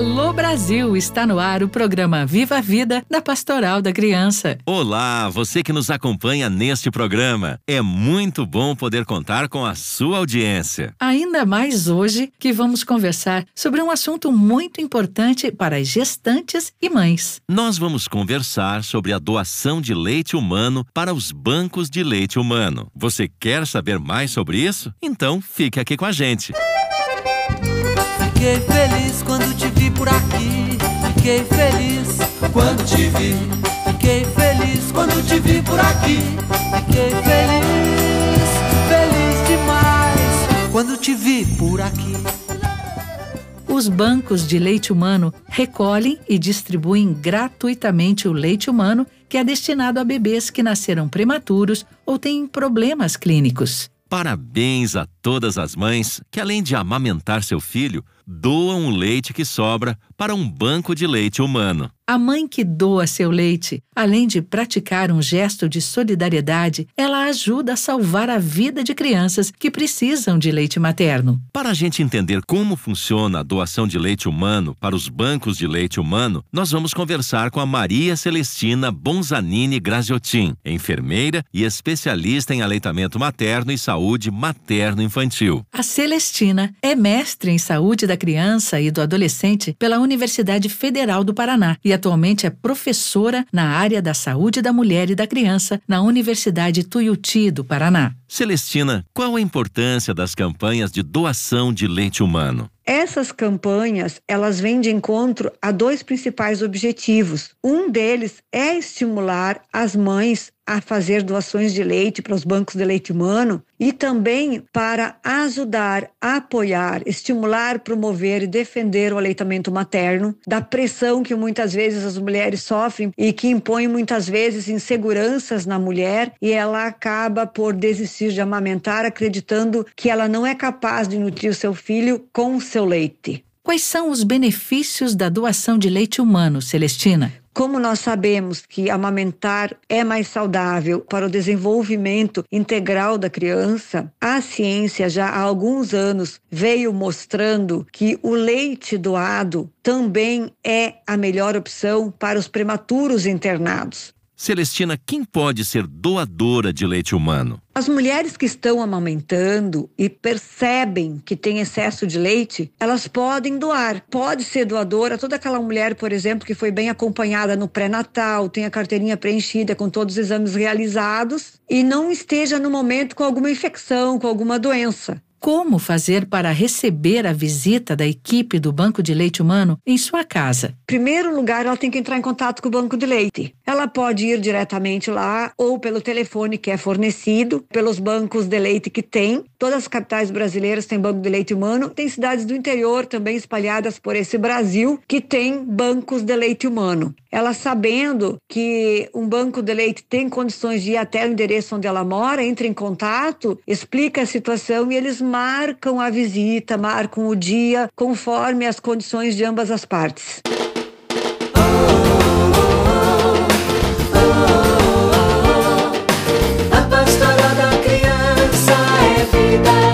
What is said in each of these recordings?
Alô Brasil, está no ar o programa Viva a Vida da Pastoral da Criança. Olá, você que nos acompanha neste programa. É muito bom poder contar com a sua audiência. Ainda mais hoje que vamos conversar sobre um assunto muito importante para as gestantes e mães. Nós vamos conversar sobre a doação de leite humano para os bancos de leite humano. Você quer saber mais sobre isso? Então fique aqui com a gente. Fiquei feliz quando te vi por aqui. Fiquei feliz quando te vi. Fiquei feliz quando te vi por aqui. Fiquei feliz, feliz demais quando te vi por aqui. Os bancos de leite humano recolhem e distribuem gratuitamente o leite humano que é destinado a bebês que nasceram prematuros ou têm problemas clínicos. Parabéns a todas as mães que, além de amamentar seu filho, doam o leite que sobra para um banco de leite humano. A mãe que doa seu leite, além de praticar um gesto de solidariedade, ela ajuda a salvar a vida de crianças que precisam de leite materno. Para a gente entender como funciona a doação de leite humano para os bancos de leite humano, nós vamos conversar com a Maria Celestina Bonzanini Graziotin, enfermeira e especialista em aleitamento materno e saúde materno-infantil. A Celestina é mestre em saúde da criança e do adolescente pela Universidade Federal do Paraná e atualmente é professora na área da saúde da mulher e da criança na Universidade Tuiuti do Paraná. Celestina, qual a importância das campanhas de doação de leite humano? Essas campanhas, elas vêm de encontro a dois principais objetivos. Um deles é estimular as mães a fazer doações de leite para os bancos de leite humano e também para ajudar, apoiar, estimular, promover e defender o aleitamento materno, da pressão que muitas vezes as mulheres sofrem e que impõe muitas vezes inseguranças na mulher e ela acaba por desistir de amamentar acreditando que ela não é capaz de nutrir o seu filho com o seu leite. Quais são os benefícios da doação de leite humano, Celestina? Como nós sabemos que amamentar é mais saudável para o desenvolvimento integral da criança, a ciência já há alguns anos veio mostrando que o leite doado também é a melhor opção para os prematuros internados. Celestina, quem pode ser doadora de leite humano? As mulheres que estão amamentando e percebem que tem excesso de leite, elas podem doar. Pode ser doadora toda aquela mulher, por exemplo, que foi bem acompanhada no pré-natal, tem a carteirinha preenchida com todos os exames realizados e não esteja no momento com alguma infecção, com alguma doença. Como fazer para receber a visita da equipe do Banco de Leite Humano em sua casa? Primeiro lugar, ela tem que entrar em contato com o banco de leite. Ela pode ir diretamente lá ou pelo telefone que é fornecido pelos bancos de leite que tem. Todas as capitais brasileiras têm banco de leite humano. Tem cidades do interior também espalhadas por esse Brasil que tem bancos de leite humano. Ela sabendo que um banco de leite tem condições de ir até o endereço onde ela mora, entra em contato, explica a situação e eles marcam a visita, marcam o dia conforme as condições de ambas as partes. A pastoral da criança é vida,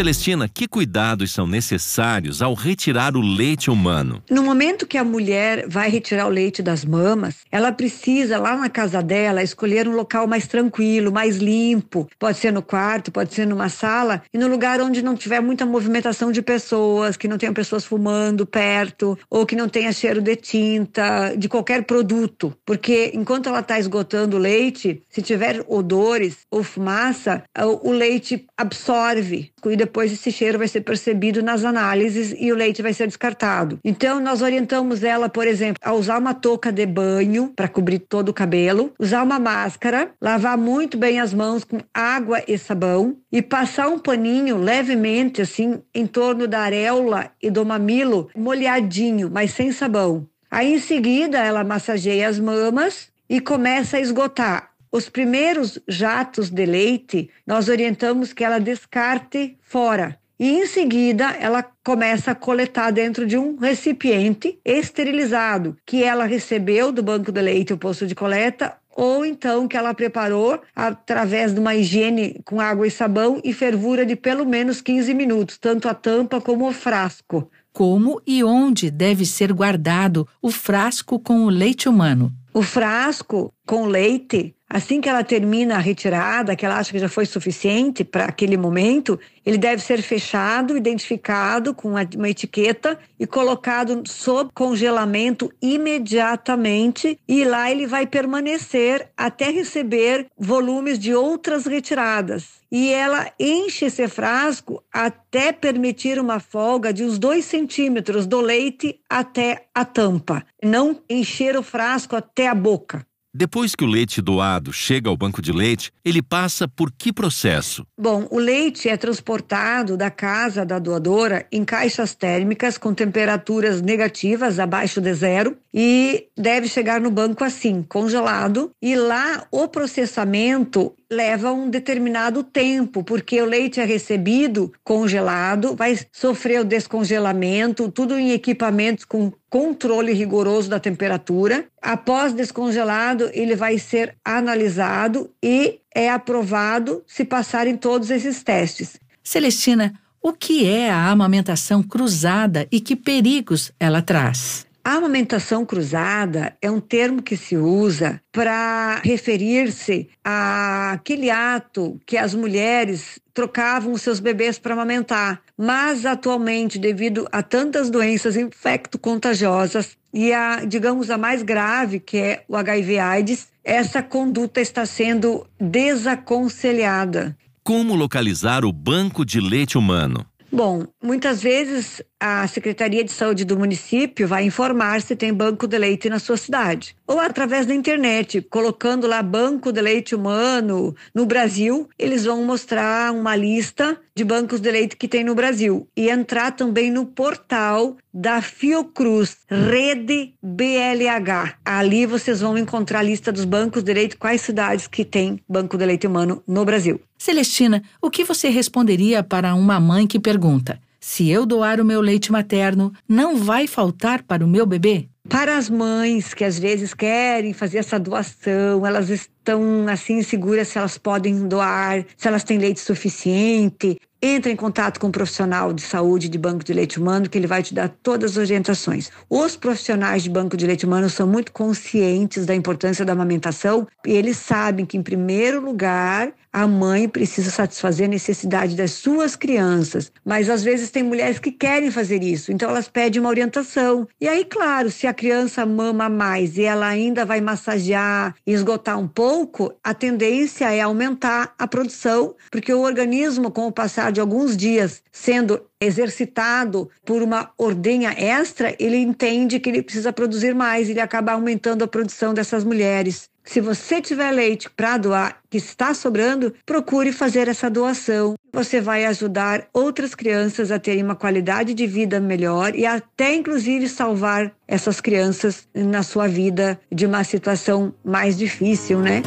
Celestina, que cuidados são necessários ao retirar o leite humano? No momento que a mulher vai retirar o leite das mamas, ela precisa, lá na casa dela, escolher um local mais tranquilo, mais limpo. Pode ser no quarto, pode ser numa sala, e no lugar onde não tiver muita movimentação de pessoas, que não tenham pessoas fumando perto, ou que não tenha cheiro de tinta, de qualquer produto. Porque enquanto ela está esgotando o leite, se tiver odores ou fumaça, o leite absorve e depois esse cheiro vai ser percebido nas análises e o leite vai ser descartado. Então, nós orientamos ela, por exemplo, a usar uma touca de banho para cobrir todo o cabelo, usar uma máscara, lavar muito bem as mãos com água e sabão e passar um paninho levemente, assim, em torno da areola e do mamilo, molhadinho, mas sem sabão. Aí, em seguida, ela massageia as mamas e começa a esgotar os primeiros jatos de leite, nós orientamos que ela descarte fora. E em seguida, ela começa a coletar dentro de um recipiente esterilizado, que ela recebeu do banco de leite, o posto de coleta, ou então que ela preparou através de uma higiene com água e sabão e fervura de pelo menos 15 minutos, tanto a tampa como o frasco. Como e onde deve ser guardado o frasco com o leite humano? O frasco com leite Assim que ela termina a retirada, que ela acha que já foi suficiente para aquele momento, ele deve ser fechado, identificado com uma etiqueta e colocado sob congelamento imediatamente. E lá ele vai permanecer até receber volumes de outras retiradas. E ela enche esse frasco até permitir uma folga de uns dois centímetros do leite até a tampa. Não encher o frasco até a boca. Depois que o leite doado chega ao banco de leite, ele passa por que processo? Bom, o leite é transportado da casa da doadora em caixas térmicas com temperaturas negativas abaixo de zero e deve chegar no banco assim, congelado. E lá o processamento leva um determinado tempo, porque o leite é recebido congelado, vai sofrer o descongelamento, tudo em equipamentos com controle rigoroso da temperatura. Após descongelado, ele vai ser analisado e é aprovado se passarem todos esses testes. Celestina, o que é a amamentação cruzada e que perigos ela traz? A amamentação cruzada é um termo que se usa para referir-se àquele ato que as mulheres trocavam os seus bebês para amamentar. Mas atualmente, devido a tantas doenças infecto-contagiosas e a, digamos, a mais grave, que é o HIV/AIDS, essa conduta está sendo desaconselhada. Como localizar o banco de leite humano? Bom, muitas vezes a Secretaria de Saúde do município vai informar se tem banco de leite na sua cidade. Ou através da internet, colocando lá banco de leite humano no Brasil, eles vão mostrar uma lista de bancos de leite que tem no Brasil. E entrar também no portal da Fiocruz, Rede BLH. Ali vocês vão encontrar a lista dos bancos de leite, quais cidades que tem banco de leite humano no Brasil. Celestina, o que você responderia para uma mãe que pergunta: se eu doar o meu leite materno, não vai faltar para o meu bebê? Para as mães que às vezes querem fazer essa doação, elas estão assim inseguras se elas podem doar, se elas têm leite suficiente. Entra em contato com um profissional de saúde de banco de leite humano que ele vai te dar todas as orientações. Os profissionais de banco de leite humano são muito conscientes da importância da amamentação e eles sabem que em primeiro lugar a mãe precisa satisfazer a necessidade das suas crianças, mas às vezes tem mulheres que querem fazer isso, então elas pedem uma orientação. E aí, claro, se a criança mama mais e ela ainda vai massagear e esgotar um pouco, a tendência é aumentar a produção, porque o organismo, com o passar de alguns dias sendo exercitado por uma ordenha extra, ele entende que ele precisa produzir mais, ele acaba aumentando a produção dessas mulheres. Se você tiver leite para doar que está sobrando, procure fazer essa doação. Você vai ajudar outras crianças a terem uma qualidade de vida melhor e até inclusive salvar essas crianças na sua vida de uma situação mais difícil, né?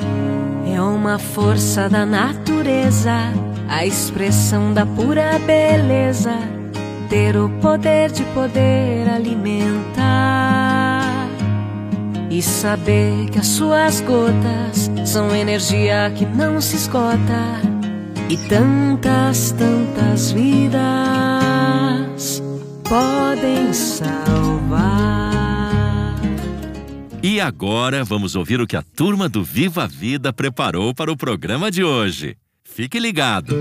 É uma força da natureza, a expressão da pura beleza, ter o poder de poder alimentar e saber que as suas gotas são energia que não se esgota e tantas, tantas vidas podem salvar. E agora vamos ouvir o que a turma do Viva Vida preparou para o programa de hoje. Fique ligado.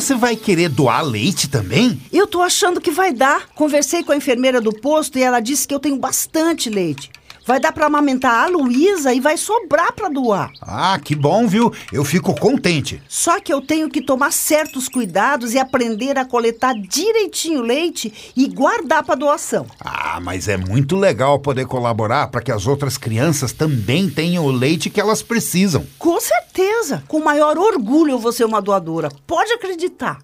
Você vai querer doar leite também? Eu tô achando que vai dar. Conversei com a enfermeira do posto e ela disse que eu tenho bastante leite. Vai dar para amamentar a Luísa e vai sobrar para doar. Ah, que bom, viu? Eu fico contente. Só que eu tenho que tomar certos cuidados e aprender a coletar direitinho o leite e guardar para doação. Ah, mas é muito legal poder colaborar para que as outras crianças também tenham o leite que elas precisam. Com certeza. Com maior orgulho eu vou ser uma doadora. Pode acreditar.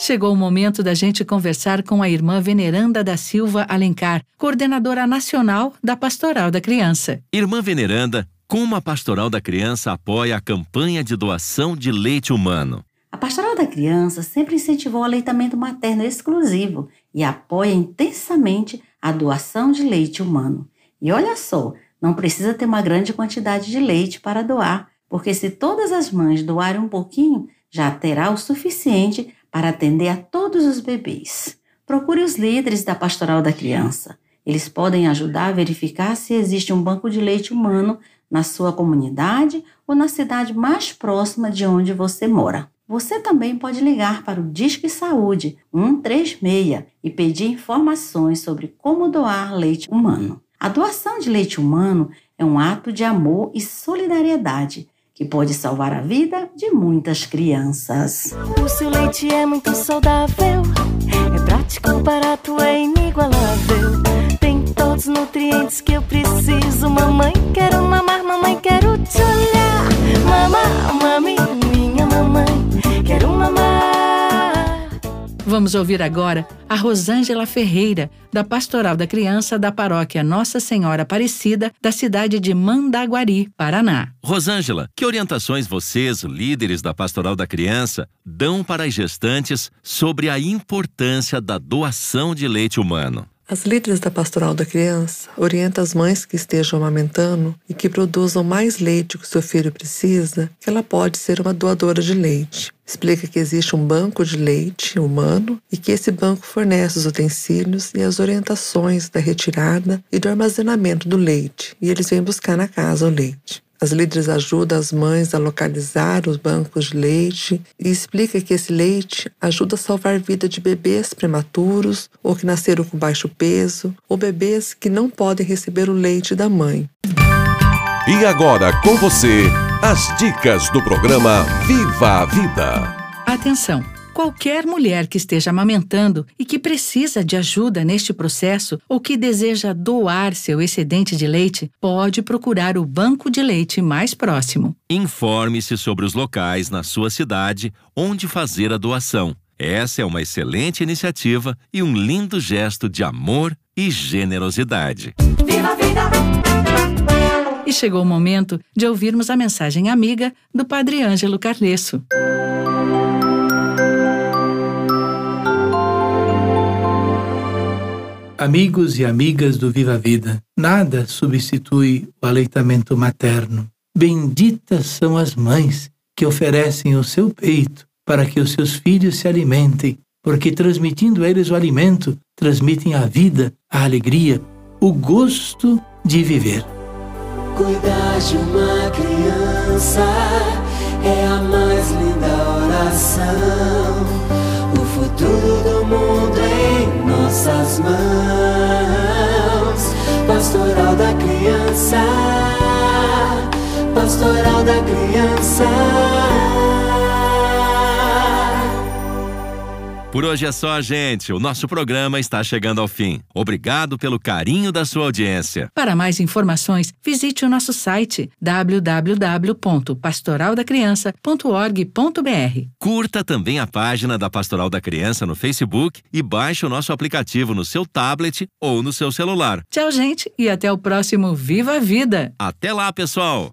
Chegou o momento da gente conversar com a irmã Veneranda da Silva Alencar, coordenadora nacional da Pastoral da Criança. Irmã Veneranda, como a Pastoral da Criança apoia a campanha de doação de leite humano? A Pastoral da Criança sempre incentivou o aleitamento materno exclusivo e apoia intensamente a doação de leite humano. E olha só, não precisa ter uma grande quantidade de leite para doar, porque se todas as mães doarem um pouquinho, já terá o suficiente para atender a todos os bebês. Procure os líderes da Pastoral da Criança. Eles podem ajudar a verificar se existe um banco de leite humano na sua comunidade ou na cidade mais próxima de onde você mora. Você também pode ligar para o Disque Saúde 136 e pedir informações sobre como doar leite humano. A doação de leite humano é um ato de amor e solidariedade que pode salvar a vida de muitas crianças. O seu leite é muito saudável, é prático, barato, é inigualável. Tem todos os nutrientes que eu preciso. Mamãe, quero mamar, mamãe, quero te olhar. Mamá, mami, Vamos ouvir agora a Rosângela Ferreira, da Pastoral da Criança da Paróquia Nossa Senhora Aparecida, da cidade de Mandaguari, Paraná. Rosângela, que orientações vocês, líderes da Pastoral da Criança, dão para as gestantes sobre a importância da doação de leite humano? As líderes da Pastoral da Criança orientam as mães que estejam amamentando e que produzam mais leite que seu filho precisa, que ela pode ser uma doadora de leite. Explica que existe um banco de leite humano e que esse banco fornece os utensílios e as orientações da retirada e do armazenamento do leite, e eles vêm buscar na casa o leite. As líderes ajudam as mães a localizar os bancos de leite e explica que esse leite ajuda a salvar a vida de bebês prematuros ou que nasceram com baixo peso ou bebês que não podem receber o leite da mãe. E agora com você, as dicas do programa Viva a Vida. Atenção! Qualquer mulher que esteja amamentando e que precisa de ajuda neste processo ou que deseja doar seu excedente de leite, pode procurar o banco de leite mais próximo. Informe-se sobre os locais na sua cidade onde fazer a doação. Essa é uma excelente iniciativa e um lindo gesto de amor e generosidade. Viva a vida! E chegou o momento de ouvirmos a mensagem amiga do Padre Ângelo Carlesso. Amigos e amigas do Viva a Vida, nada substitui o aleitamento materno. Benditas são as mães que oferecem o seu peito para que os seus filhos se alimentem, porque transmitindo eles o alimento, transmitem a vida, a alegria, o gosto de viver. Cuidar de uma criança é a mais linda oração. O futuro do mundo é nossas mãos. Pastoral da criança, pastoral da criança. Por hoje é só, gente. O nosso programa está chegando ao fim. Obrigado pelo carinho da sua audiência. Para mais informações, visite o nosso site www.pastoraldacriança.org.br. Curta também a página da Pastoral da Criança no Facebook e baixe o nosso aplicativo no seu tablet ou no seu celular. Tchau, gente, e até o próximo Viva a Vida. Até lá, pessoal!